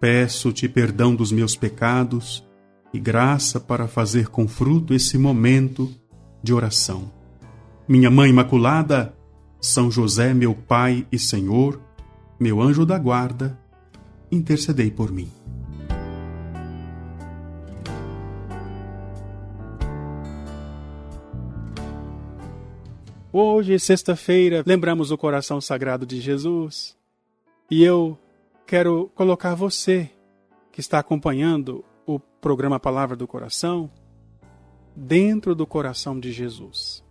Peço-te perdão dos meus pecados e graça para fazer com fruto esse momento de oração. Minha Mãe Imaculada, São José, meu Pai e Senhor, meu anjo da guarda, intercedei por mim. Hoje, sexta-feira, lembramos o coração sagrado de Jesus. E eu quero colocar você que está acompanhando o programa Palavra do Coração dentro do coração de Jesus.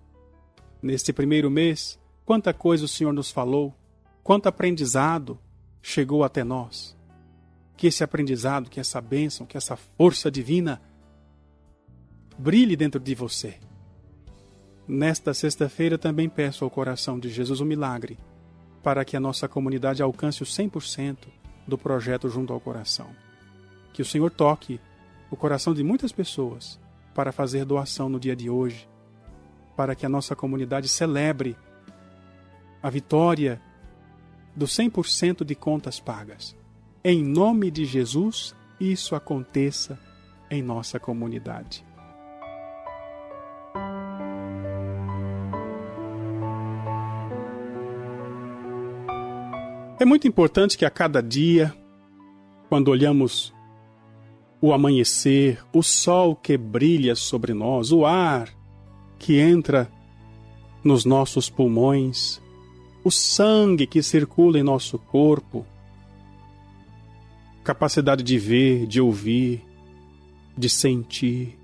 Neste primeiro mês, quanta coisa o Senhor nos falou, quanto aprendizado chegou até nós. Que esse aprendizado, que essa bênção, que essa força divina brilhe dentro de você. Nesta sexta-feira também peço ao coração de Jesus um milagre, para que a nossa comunidade alcance o 100% do projeto Junto ao Coração. Que o Senhor toque o coração de muitas pessoas para fazer doação no dia de hoje, para que a nossa comunidade celebre a vitória do 100% de contas pagas. Em nome de Jesus, isso aconteça em nossa comunidade. É muito importante que a cada dia, quando olhamos o amanhecer, o sol que brilha sobre nós, o ar que entra nos nossos pulmões, o sangue que circula em nosso corpo, capacidade de ver, de ouvir, de sentir.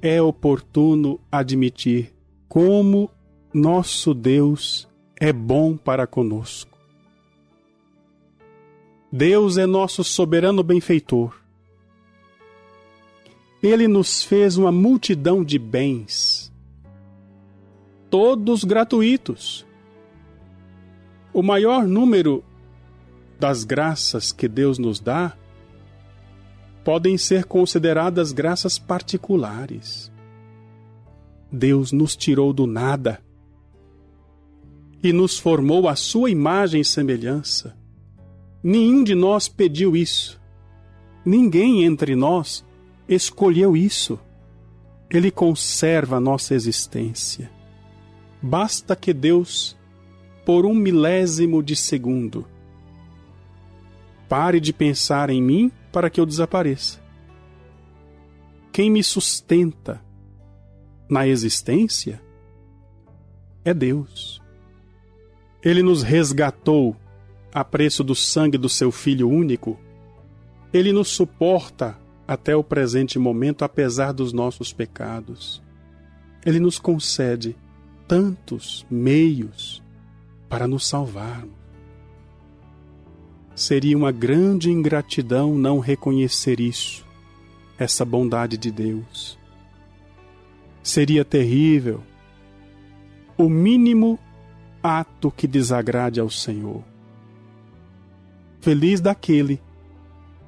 É oportuno admitir como nosso Deus é bom para conosco. Deus é nosso soberano benfeitor. Ele nos fez uma multidão de bens, todos gratuitos. O maior número das graças que Deus nos dá podem ser consideradas graças particulares. Deus nos tirou do nada e nos formou à sua imagem e semelhança Nenhum de nós pediu isso. Ninguém entre nós escolheu isso. Ele conserva a nossa existência. Basta que Deus, por um milésimo de segundo, pare de pensar em mim para que eu desapareça. Quem me sustenta na existência é Deus. Ele nos resgatou a preço do sangue do seu Filho único, ele nos suporta até o presente momento, apesar dos nossos pecados. Ele nos concede tantos meios para nos salvarmos. Seria uma grande ingratidão não reconhecer isso, essa bondade de Deus. Seria terrível o mínimo ato que desagrade ao Senhor. Feliz daquele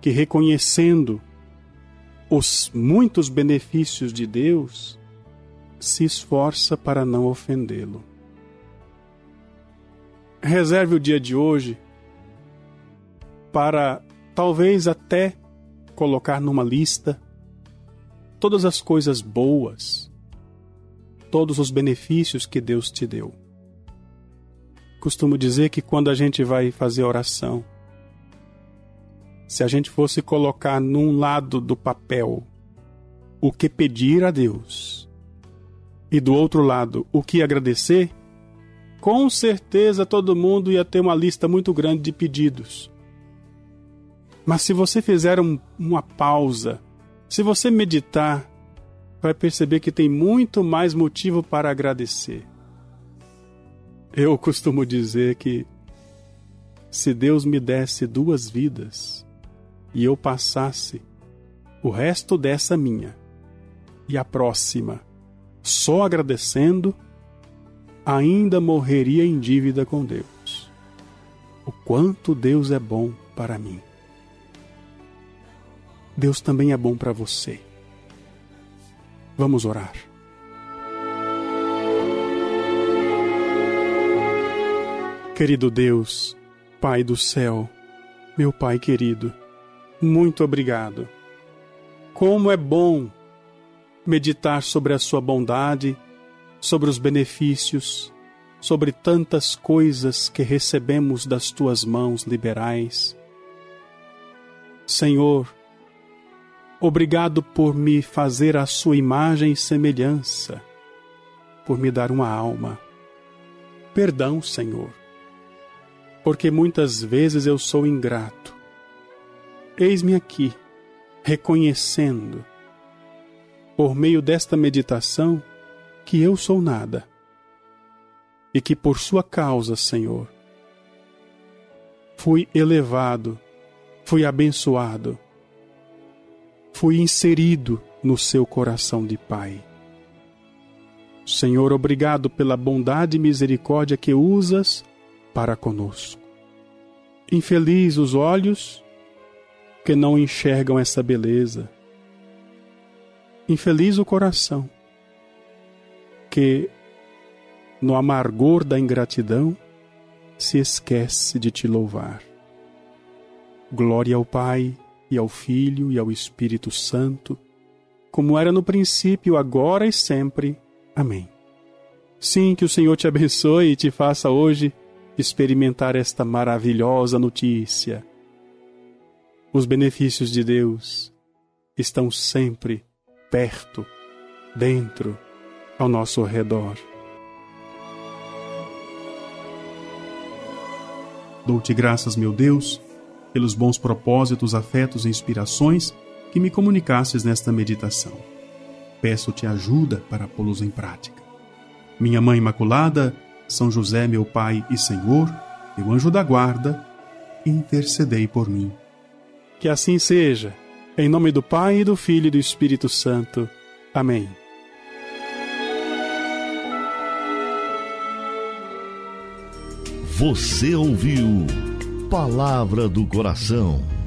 que, reconhecendo os muitos benefícios de Deus, se esforça para não ofendê-lo. Reserve o dia de hoje para talvez até colocar numa lista todas as coisas boas, todos os benefícios que Deus te deu. Costumo dizer que quando a gente vai fazer oração, se a gente fosse colocar num lado do papel o que pedir a Deus e do outro lado o que agradecer, com certeza todo mundo ia ter uma lista muito grande de pedidos. Mas se você fizer um, uma pausa, se você meditar, vai perceber que tem muito mais motivo para agradecer. Eu costumo dizer que se Deus me desse duas vidas, e eu passasse o resto dessa minha e a próxima só agradecendo, ainda morreria em dívida com Deus. O quanto Deus é bom para mim. Deus também é bom para você. Vamos orar. Querido Deus, Pai do céu, meu Pai querido, muito obrigado. Como é bom meditar sobre a Sua bondade, sobre os benefícios, sobre tantas coisas que recebemos das Tuas mãos liberais. Senhor, obrigado por me fazer a Sua imagem e semelhança, por me dar uma alma. Perdão, Senhor, porque muitas vezes eu sou ingrato Eis-me aqui, reconhecendo, por meio desta meditação, que eu sou nada e que por Sua causa, Senhor, fui elevado, fui abençoado, fui inserido no Seu coração de Pai. Senhor, obrigado pela bondade e misericórdia que usas para conosco. Infeliz os olhos que não enxergam essa beleza. Infeliz o coração que, no amargor da ingratidão, se esquece de te louvar. Glória ao Pai, e ao Filho, e ao Espírito Santo, como era no princípio, agora e sempre. Amém. Sim, que o Senhor te abençoe e te faça hoje experimentar esta maravilhosa notícia os benefícios de Deus estão sempre perto, dentro, ao nosso redor. Dou-te graças, meu Deus, pelos bons propósitos, afetos e inspirações que me comunicastes nesta meditação. Peço-te ajuda para pô-los em prática. Minha Mãe Imaculada, São José, meu Pai e Senhor, meu anjo da guarda, intercedei por mim. Que assim seja. Em nome do Pai, e do Filho e do Espírito Santo. Amém. Você ouviu Palavra do Coração